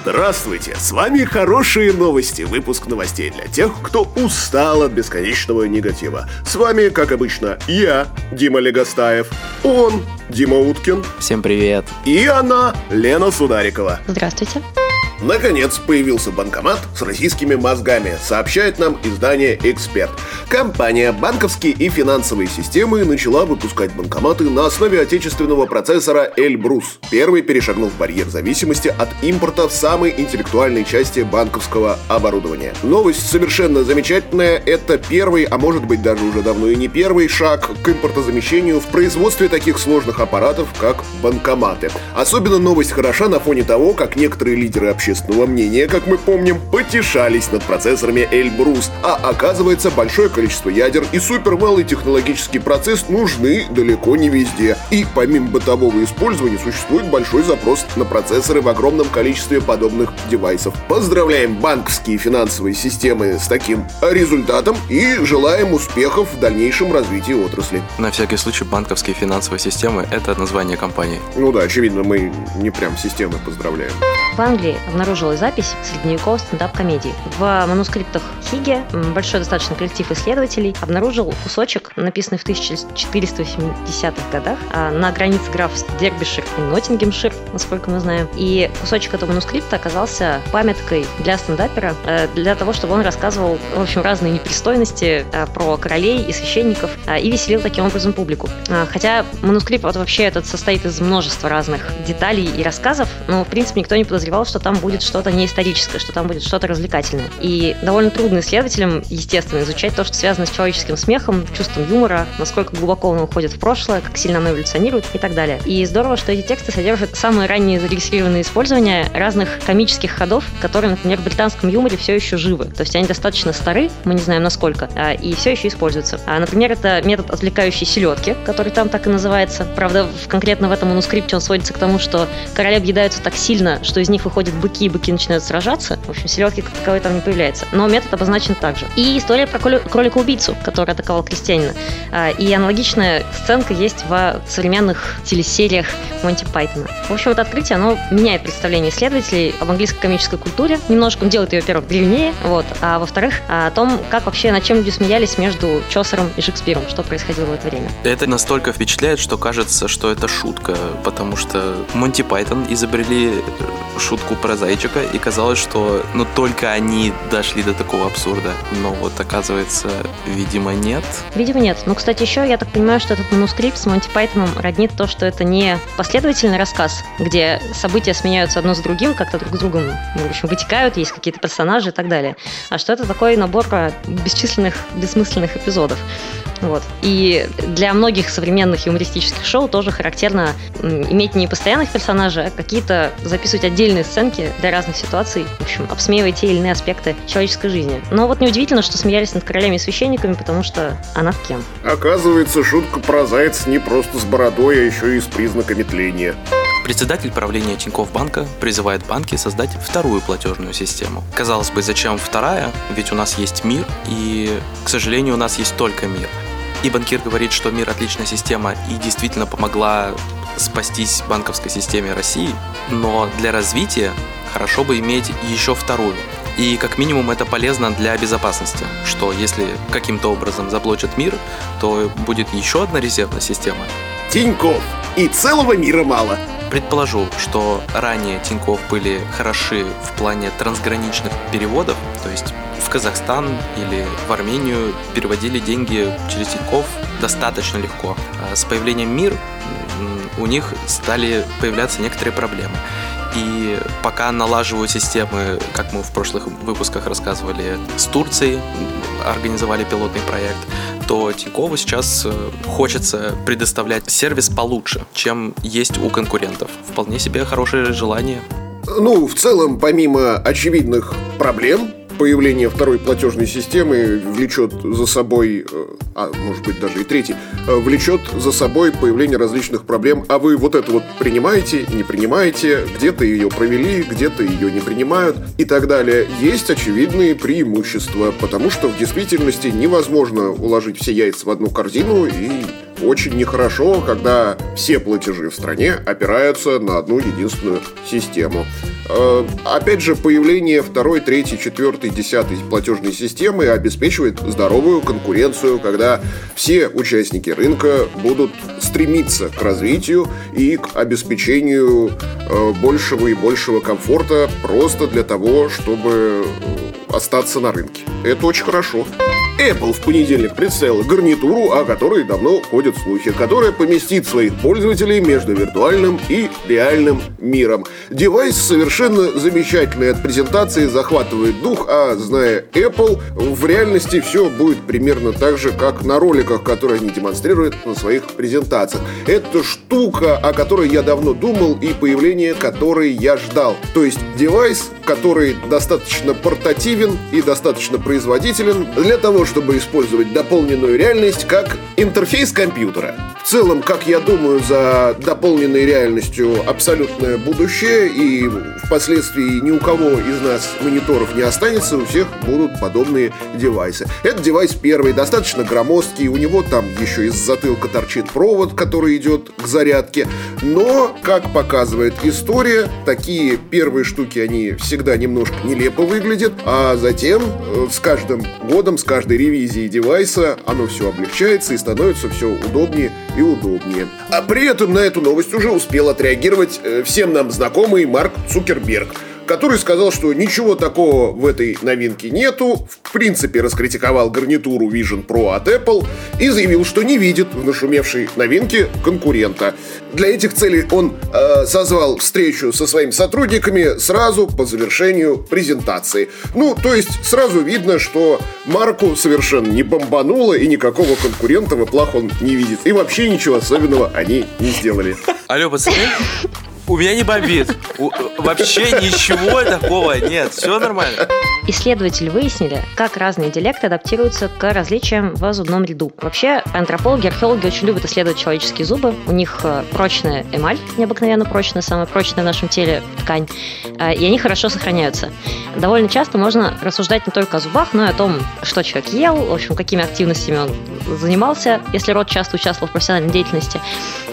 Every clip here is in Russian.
Здравствуйте! С вами хорошие новости. Выпуск новостей для тех, кто устал от бесконечного негатива. С вами, как обычно, я, Дима Легостаев, он, Дима Уткин. Всем привет. И она, Лена Сударикова. Здравствуйте. Наконец появился банкомат с российскими мозгами, сообщает нам издание «Эксперт». Компания «Банковские и финансовые системы» начала выпускать банкоматы на основе отечественного процессора Эльбрус, первый перешагнув барьер зависимости от импорта в самой интеллектуальной части банковского оборудования. Новость совершенно замечательная. Это первый, а может быть даже уже давно и не первый шаг к импортозамещению в производстве таких сложных аппаратов, как банкоматы. Особенно новость хороша на фоне того, как некоторые лидеры общественного общественного мнения, как мы помним, потешались над процессорами Эльбрус, а оказывается большое количество ядер и супермалый технологический процесс нужны далеко не везде. И помимо бытового использования существует большой запрос на процессоры в огромном количестве подобных девайсов. Поздравляем банковские финансовые системы с таким результатом и желаем успехов в дальнейшем развитии отрасли. На всякий случай банковские финансовые системы – это название компании. Ну да, очевидно, мы не прям системы поздравляем. В Англии обнаружилась запись средневековой стендап-комедии. В манускриптах Хиге большой достаточно коллектив исследователей обнаружил кусочек, написанный в 1480-х годах а, на границе граф Дербишир и Ноттингемшир, насколько мы знаем. И кусочек этого манускрипта оказался памяткой для стендапера, э, для того, чтобы он рассказывал, в общем, разные непристойности э, про королей и священников э, и веселил таким образом публику. Хотя манускрипт вот вообще этот состоит из множества разных деталей и рассказов, но, в принципе, никто не подозревал, что там будет что-то не историческое, что там будет что-то развлекательное. И довольно трудно исследователям, естественно, изучать то, что связано с человеческим смехом, чувством юмора, насколько глубоко он уходит в прошлое, как сильно оно эволюционирует и так далее. И здорово, что эти тексты содержат самые ранние зарегистрированные использования разных комических ходов, которые, например, в британском юморе все еще живы. То есть они достаточно стары, мы не знаем насколько, а, и все еще используются. А, например, это метод отвлекающей селедки, который там так и называется. Правда, конкретно в этом манускрипте он сводится к тому, что короли объедаются так сильно, что из них выходят быки, и быки начинают сражаться. В общем, селедки как таковой там не появляется. Но метод обозначен также. И история про кролика-убийцу, который атаковал крестьянина. А, и аналогичная сценка есть в современных телесериях Монти Пайтона. В общем, это открытие, оно меняет представление исследователей об английской комической культуре. Немножко делает ее, во-первых, древнее, вот, а во-вторых, о том, как вообще, над чем люди смеялись между Чосером и Шекспиром, что происходило в это время. Это настолько впечатляет, что кажется, что это шутка, потому что Монти Пайтон изобрели шутку про зайчика, и казалось, что ну только они дошли до такого абсурда. Но вот оказывается, видимо, нет. Видимо, нет. Ну, кстати, еще я так понимаю, что этот манускрипт с Монти Пайтоном роднит то, что это не последовательный рассказ, где события сменяются одно за другим, как-то друг с другом, ну, в общем, вытекают, есть какие-то персонажи и так далее, а что это такой набор бесчисленных, бессмысленных эпизодов. Вот. И для многих современных юмористических шоу тоже характерно иметь не постоянных персонажей, а какие-то записывать отдельные сценки для разных ситуаций, в общем, обсмеивая те или иные аспекты человеческой жизни. Но вот неудивительно, что смеялись над королями и священниками, потому что а над кем? Оказывается, шутка про зайца не просто с бородой, а еще и с признаками тления. Председатель правления Тинькофф банка призывает банки создать вторую платежную систему. Казалось бы, зачем вторая? Ведь у нас есть мир, и, к сожалению, у нас есть только мир. И банкир говорит, что мир отличная система и действительно помогла спастись банковской системе России, но для развития хорошо бы иметь еще вторую. И как минимум это полезно для безопасности, что если каким-то образом заблочат мир, то будет еще одна резервная система. Тиньков. И целого мира мало. Предположу, что ранее Тиньков были хороши в плане трансграничных переводов, то есть в Казахстан или в Армению переводили деньги через Тинькофф достаточно легко. А с появлением МИР у них стали появляться некоторые проблемы. И пока налаживают системы, как мы в прошлых выпусках рассказывали, с Турцией организовали пилотный проект, то Тинькову сейчас э, хочется предоставлять сервис получше, чем есть у конкурентов. Вполне себе хорошее желание. Ну, в целом, помимо очевидных проблем, появление второй платежной системы влечет за собой, э, а может быть даже и третий, э, влечет за собой появление различных проблем. А вы вот это вот принимаете, не принимаете, где-то ее провели, где-то ее не принимают и так далее. Есть очевидные преимущества, потому что в действительности невозможно уложить все яйца в одну корзину и очень нехорошо, когда все платежи в стране опираются на одну единственную систему. Э, опять же, появление второй, третьей, четвертой, десятой платежной системы обеспечивает здоровую конкуренцию, когда все участники рынка будут стремиться к развитию и к обеспечению э, большего и большего комфорта просто для того, чтобы э, остаться на рынке. Это очень хорошо. Apple в понедельник представила гарнитуру, о которой давно ходят слухи, которая поместит своих пользователей между виртуальным и реальным миром. Девайс совершенно замечательный от презентации, захватывает дух, а зная Apple, в реальности все будет примерно так же, как на роликах, которые они демонстрируют на своих презентациях. Это штука, о которой я давно думал и появление которой я ждал. То есть девайс, который достаточно портативен и достаточно производителен для того, чтобы использовать дополненную реальность как интерфейс компьютера. В целом, как я думаю, за дополненной реальностью абсолютное будущее, и впоследствии ни у кого из нас мониторов не останется, у всех будут подобные девайсы. Этот девайс первый, достаточно громоздкий, у него там еще из затылка торчит провод, который идет к зарядке, но, как показывает история, такие первые штуки, они всегда немножко нелепо выглядят, а затем э, с каждым годом, с каждой ревизии девайса оно все облегчается и становится все удобнее и удобнее. А при этом на эту новость уже успел отреагировать э, всем нам знакомый Марк Цукерберг – который сказал, что ничего такого в этой новинке нету, в принципе раскритиковал гарнитуру Vision Pro от Apple и заявил, что не видит в нашумевшей новинке конкурента. Для этих целей он э, созвал встречу со своими сотрудниками сразу по завершению презентации. Ну, то есть сразу видно, что Марку совершенно не бомбануло и никакого конкурента в плах он не видит. И вообще ничего особенного они не сделали. Алло, пацаны, у меня не бомбит. У, вообще ничего такого нет. Все нормально. Исследователи выяснили, как разные диалекты адаптируются к различиям в зубном ряду. Вообще, антропологи, археологи очень любят исследовать человеческие зубы. У них э, прочная эмаль, необыкновенно прочная, самая прочная в нашем теле ткань, э, и они хорошо сохраняются. Довольно часто можно рассуждать не только о зубах, но и о том, что человек ел, в общем, какими активностями он занимался, если род часто участвовал в профессиональной деятельности.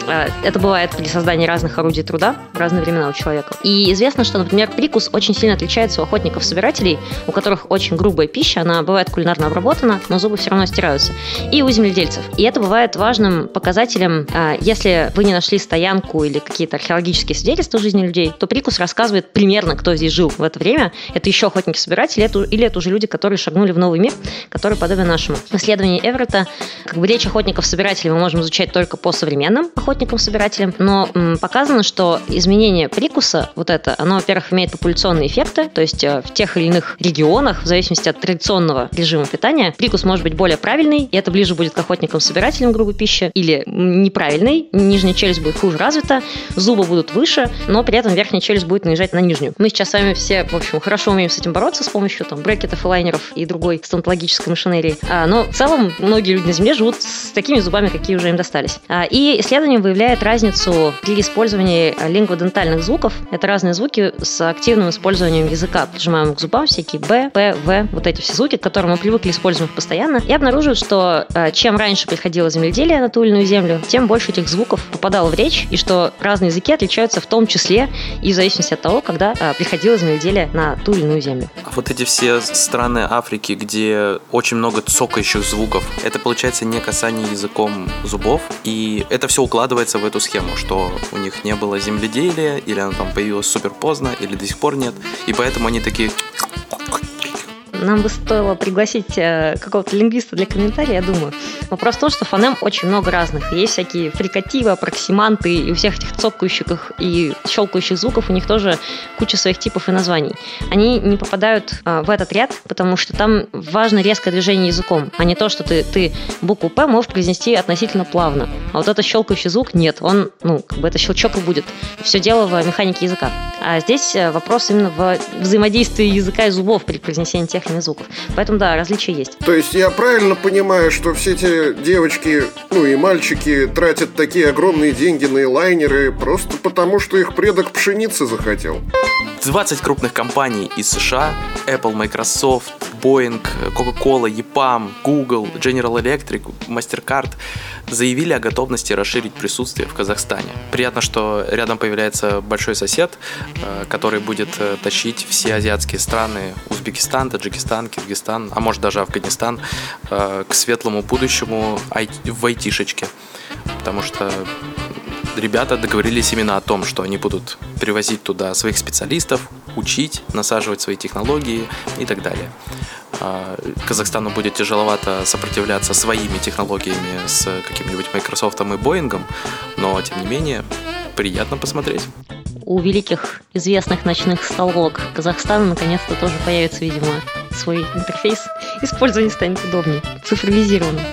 Э, это бывает при создании разных орудий труда в разные времена у человека. И известно, что, например, прикус очень сильно отличается у охотников-собирателей, у которых очень грубая пища, она бывает кулинарно обработана, но зубы все равно стираются, и у земледельцев. И это бывает важным показателем, э, если вы не нашли стоянку или какие-то археологические свидетельства жизни людей, то прикус рассказывает примерно, кто здесь жил в это время. Это еще охотники-собиратели, или это уже люди, которые шагнули в новый мир, который подобен нашему. В исследовании Эверетта как бы речь охотников-собирателей мы можем изучать только по современным охотникам-собирателям, но м, показано, что изменение прикуса, вот это, оно, во-первых, имеет популяционные эффекты, то есть э, в тех или иных регионах, в зависимости от традиционного режима питания, прикус может быть более правильный, и это ближе будет к охотникам-собирателям грубой пищи, или неправильный, нижняя челюсть будет хуже развита, зубы будут выше, но при этом верхняя челюсть будет наезжать на нижнюю. Мы сейчас с вами все, в общем, хорошо умеем с этим бороться с помощью там брекетов и лайнеров и другой стоматологической машинерии, а, но в целом многие люди на Земле живут с такими зубами, какие уже им достались. А, и исследование выявляет разницу при использовании лингводентальных звуков. Это разные звуки с активным использованием языка. Прижимаем к зубам всякие Б, П, В, вот эти все звуки, к которым мы привыкли использовать постоянно. И обнаруживают, что а, чем раньше приходило земледелие на ту или иную землю, тем больше этих звуков попадало в речь, и что разные языки отличаются в том числе и в зависимости от того, когда приходило земледелие на ту или иную землю. А вот эти все страны Африки, где очень много цокающих звуков, это получается не касание языком зубов, и это все укладывается в эту схему, что у них не было земледелия, или оно там появилось супер поздно, или до сих пор нет, и поэтому они такие нам бы стоило пригласить э, какого-то лингвиста для комментария, я думаю. Вопрос в том, что фонем очень много разных. Есть всякие фрикативы, аппроксиманты, и у всех этих цокающих и щелкающих звуков у них тоже куча своих типов и названий. Они не попадают э, в этот ряд, потому что там важно резкое движение языком, а не то, что ты, ты букву «П» можешь произнести относительно плавно. А вот этот щелкающий звук нет, он, ну, как бы это щелчок и будет. Все дело в механике языка. А здесь э, вопрос именно в взаимодействии языка и зубов при произнесении тех или звуков. Поэтому да, различия есть. То есть я правильно понимаю, что все эти девочки, ну и мальчики тратят такие огромные деньги на лайнеры просто потому, что их предок пшеницы захотел? 20 крупных компаний из США, Apple, Microsoft, Boeing, Coca-Cola, EPAM, Google, General Electric, MasterCard заявили о готовности расширить присутствие в Казахстане. Приятно, что рядом появляется большой сосед, э, который будет э, тащить все азиатские страны, Узбекистан, Таджикистан, Киргизстан, а может даже Афганистан, э, к светлому будущему в айтишечке. Потому что ребята договорились именно о том, что они будут привозить туда своих специалистов, учить, насаживать свои технологии и так далее. А, Казахстану будет тяжеловато сопротивляться своими технологиями с каким-нибудь Microsoft и Boeing, но тем не менее приятно посмотреть. У великих известных ночных столок Казахстана наконец-то тоже появится, видимо, свой интерфейс. Использование станет удобнее, цифровизированным.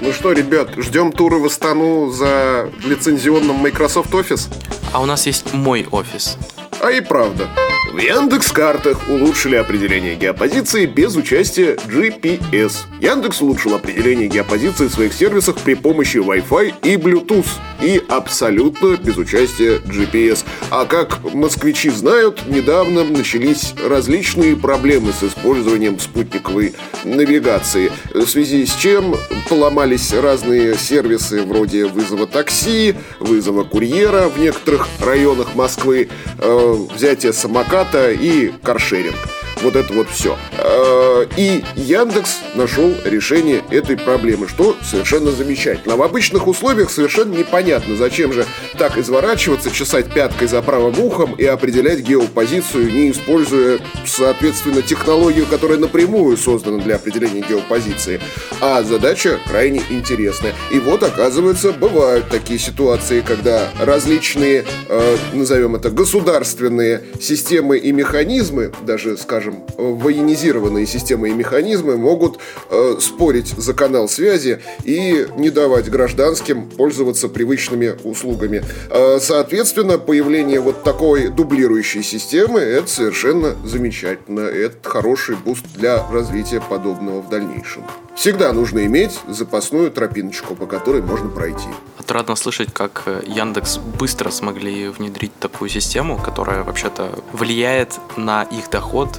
Ну что, ребят, ждем туры в Астану за лицензионным Microsoft Office? А у нас есть мой офис. А и правда. В Яндекс-картах улучшили определение геопозиции без участия GPS. Яндекс улучшил определение геопозиции в своих сервисах при помощи Wi-Fi и Bluetooth и абсолютно без участия GPS. А как москвичи знают, недавно начались различные проблемы с использованием спутниковой навигации, в связи с чем поломались разные сервисы вроде вызова такси, вызова курьера в некоторых районах Москвы, э, взятия самоката и каршеринг. Вот это вот все. Э, и Яндекс нашел решение этой проблемы, что совершенно замечательно. А в обычных условиях совершенно непонятно, зачем же так изворачиваться, чесать пяткой за правым ухом и определять геопозицию, не используя, соответственно, технологию, которая напрямую создана для определения геопозиции. А задача крайне интересная. И вот, оказывается, бывают такие ситуации, когда различные, э, назовем это, государственные системы и механизмы, даже, скажем, военизированные системы и механизмы могут э, спорить за канал связи и не давать гражданским пользоваться привычными услугами. Э, соответственно, появление вот такой дублирующей системы – это совершенно замечательно. Это хороший буст для развития подобного в дальнейшем. Всегда нужно иметь запасную тропиночку, по которой можно пройти. Отрадно слышать, как э, Яндекс быстро смогли внедрить такую систему, которая вообще-то влияет на их доход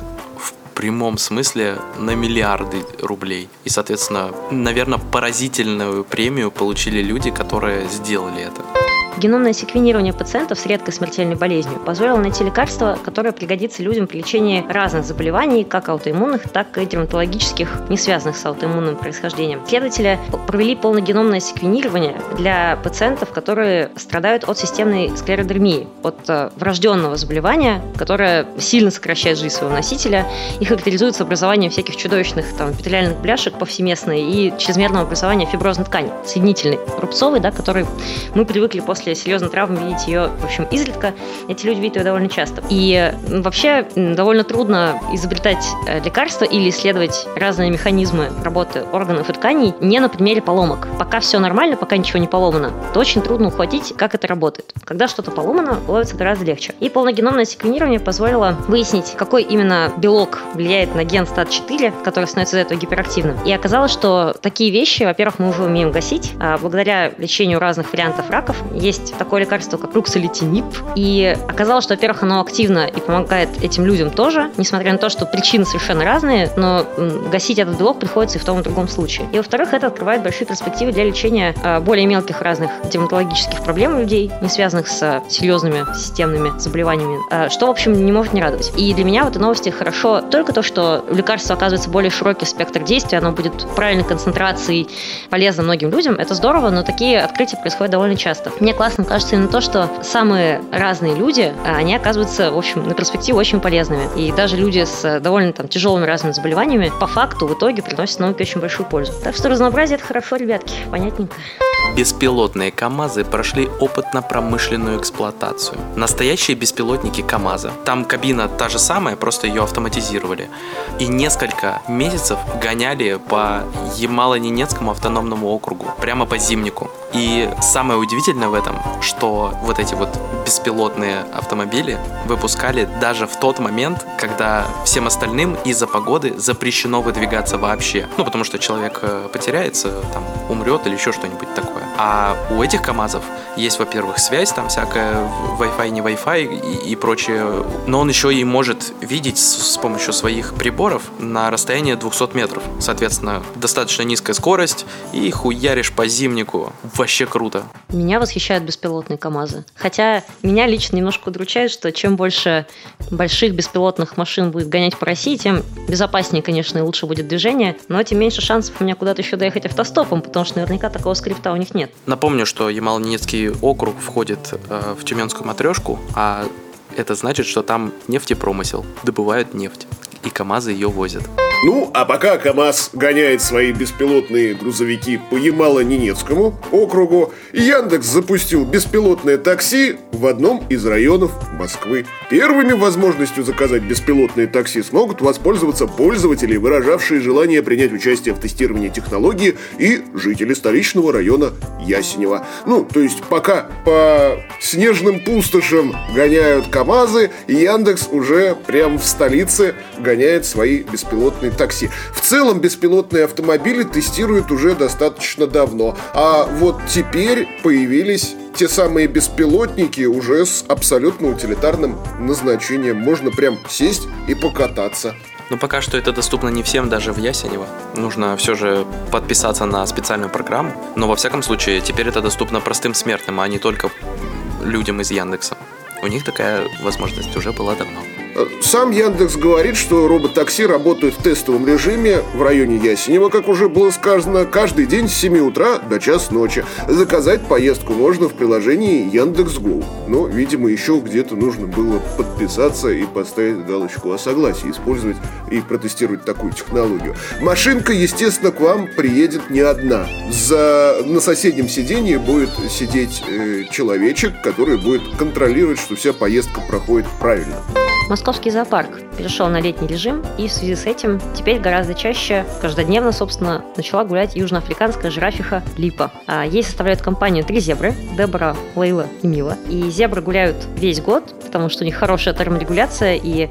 прямом смысле на миллиарды рублей. И, соответственно, наверное, поразительную премию получили люди, которые сделали это. Геномное секвенирование пациентов с редкой смертельной болезнью позволило найти лекарство, которое пригодится людям при лечении разных заболеваний, как аутоиммунных, так и дерматологических, не связанных с аутоиммунным происхождением. Исследователи провели полногеномное секвенирование для пациентов, которые страдают от системной склеродермии, от э, врожденного заболевания, которое сильно сокращает жизнь своего носителя и характеризуется образованием всяких чудовищных там, эпителиальных бляшек повсеместно и чрезмерного образования фиброзной ткани, соединительной, рубцовой, да, который мы привыкли после после серьезной травмы видеть ее, в общем, изредка. Эти люди видят ее довольно часто. И вообще довольно трудно изобретать э, лекарства или исследовать разные механизмы работы органов и тканей не на примере поломок. Пока все нормально, пока ничего не поломано, то очень трудно ухватить, как это работает. Когда что-то поломано, ловится гораздо легче. И полногеномное секвенирование позволило выяснить, какой именно белок влияет на ген STAT4, который становится из этого гиперактивным. И оказалось, что такие вещи, во-первых, мы уже умеем гасить, а благодаря лечению разных вариантов раков есть есть такое лекарство, как руксолитинип. И оказалось, что, во-первых, оно активно и помогает этим людям тоже, несмотря на то, что причины совершенно разные, но гасить этот блок приходится и в том и другом случае. И, во-вторых, это открывает большие перспективы для лечения а, более мелких разных дерматологических проблем у людей, не связанных с серьезными системными заболеваниями, а, что, в общем, не может не радовать. И для меня в этой новости хорошо только то, что лекарство оказывается более широкий спектр действия, оно будет правильной концентрацией полезно многим людям. Это здорово, но такие открытия происходят довольно часто. Мне классным кажется именно то, что самые разные люди, а, они оказываются, в общем, на перспективе очень полезными. И даже люди с довольно там тяжелыми разными заболеваниями по факту в итоге приносят науке очень большую пользу. Так что разнообразие это хорошо, ребятки, понятненько. Беспилотные КАМАЗы прошли опытно-промышленную эксплуатацию. Настоящие беспилотники КАМАЗа. Там кабина та же самая, просто ее автоматизировали. И несколько месяцев гоняли по Ямало-Ненецкому автономному округу, прямо по Зимнику. И самое удивительное в этом, что вот эти вот беспилотные автомобили выпускали даже в тот момент, когда всем остальным из-за погоды запрещено выдвигаться вообще. Ну, потому что человек э, потеряется, там, умрет или еще что-нибудь такое. А у этих КАМАЗов есть, во-первых, связь, там всякая Wi-Fi, не Wi-Fi и, и прочее, но он еще и может видеть с, с помощью своих приборов на расстояние 200 метров. Соответственно, достаточно низкая скорость и хуяришь по зимнику. Вообще круто. Меня восхищают беспилотные КАМАЗы. Хотя меня лично немножко удручает, что чем больше больших беспилотных машин будет гонять по России, тем безопаснее, конечно, и лучше будет движение, но тем меньше шансов у меня куда-то еще доехать автостопом, потому что наверняка такого скрипта у них нет. Напомню, что Ямал-Ненецкий округ входит э, в Тюменскую матрешку, а это значит, что там нефтепромысел, добывают нефть, и КАМАЗы ее возят. Ну, а пока КАМАЗ гоняет свои беспилотные грузовики по Ямало-Ненецкому округу, Яндекс запустил беспилотное такси в одном из районов Москвы. Первыми возможностью заказать беспилотные такси смогут воспользоваться пользователи, выражавшие желание принять участие в тестировании технологии и жители столичного района Ясенева. Ну, то есть пока по снежным пустошам гоняют КАМАЗы, Яндекс уже прям в столице гоняет свои беспилотные такси. В целом беспилотные автомобили тестируют уже достаточно давно, а вот теперь появились те самые беспилотники уже с абсолютно утилитарным назначением. Можно прям сесть и покататься. Но пока что это доступно не всем, даже в Ясенево. Нужно все же подписаться на специальную программу. Но во всяком случае, теперь это доступно простым смертным, а не только людям из Яндекса. У них такая возможность уже была давно. Сам Яндекс говорит, что робот-такси работают в тестовом режиме в районе Ясенева, как уже было сказано, каждый день с 7 утра до час ночи. Заказать поездку можно в приложении Яндекс.Го. Но, видимо, еще где-то нужно было подписаться и поставить галочку о согласии, использовать и протестировать такую технологию. Машинка, естественно, к вам приедет не одна. За... На соседнем сиденье будет сидеть э, человечек, который будет контролировать, что вся поездка проходит правильно. Московский зоопарк перешел на летний режим, и в связи с этим теперь гораздо чаще, каждодневно, собственно, начала гулять южноафриканская жирафиха Липа. А ей составляют компанию три зебры – Дебора, Лейла и Мила. И зебры гуляют весь год, потому что у них хорошая терморегуляция, и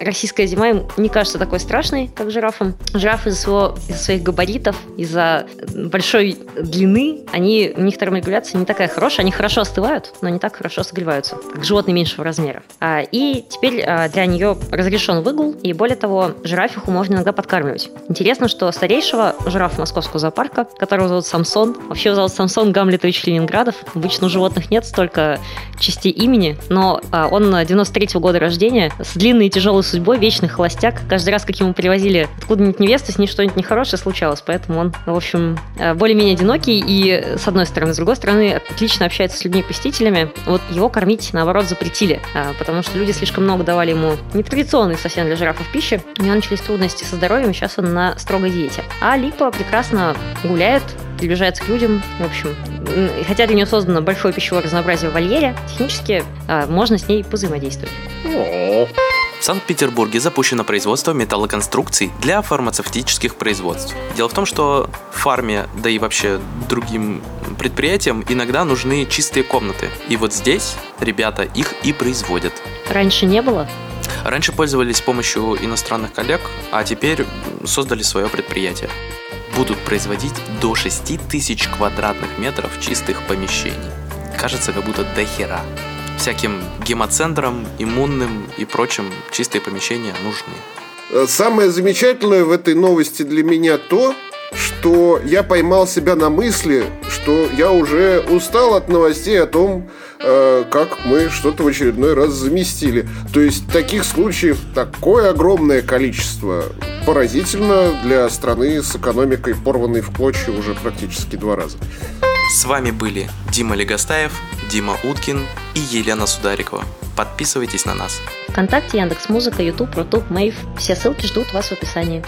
российская зима им не кажется такой страшной, как жирафам. Жирафы из-за, своего, из своих габаритов, из-за большой длины, они, у них терморегуляция не такая хорошая, они хорошо остывают, но не так хорошо согреваются, как животные меньшего размера. А, и теперь а, для нее разрешен выгул, и более того, жирафиху можно иногда подкармливать. Интересно, что старейшего жирафа московского зоопарка, которого зовут Самсон, вообще зовут Самсон Гамлетович Ленинградов, обычно у животных нет столько частей имени, но а, он 93-го года рождения, с длинной и тяжелой судьбой, вечный холостяк. Каждый раз, как ему привозили откуда-нибудь невесту, с ней что-нибудь нехорошее случалось. Поэтому он, в общем, э, более-менее одинокий и, с одной стороны. С другой стороны, отлично общается с людьми-посетителями. Вот его кормить, наоборот, запретили, э, потому что люди слишком много давали ему нетрадиционной совсем для жирафов пищи. У него начались трудности со здоровьем, сейчас он на строгой диете. А Липа прекрасно гуляет, приближается к людям. В общем, хотя для нее создано большое пищевое разнообразие в вольере, технически э, можно с ней позаимодействовать. В Санкт-Петербурге запущено производство металлоконструкций для фармацевтических производств. Дело в том, что фарме, да и вообще другим предприятиям иногда нужны чистые комнаты. И вот здесь ребята их и производят. Раньше не было? Раньше пользовались помощью иностранных коллег, а теперь создали свое предприятие. Будут производить до 6 тысяч квадратных метров чистых помещений. Кажется, как будто до хера всяким гемоцентрам, иммунным и прочим чистые помещения нужны. Э, самое замечательное в этой новости для меня то, что я поймал себя на мысли, что я уже устал от новостей о том, э, как мы что-то в очередной раз заместили. То есть таких случаев такое огромное количество. Поразительно для страны с экономикой, порванной в клочья уже практически два раза. С вами были Дима Легостаев, Дима Уткин и Елена Сударикова. Подписывайтесь на нас. Вконтакте, Яндекс.Музыка, Ютуб, Рутуб, Мейв. Все ссылки ждут вас в описании.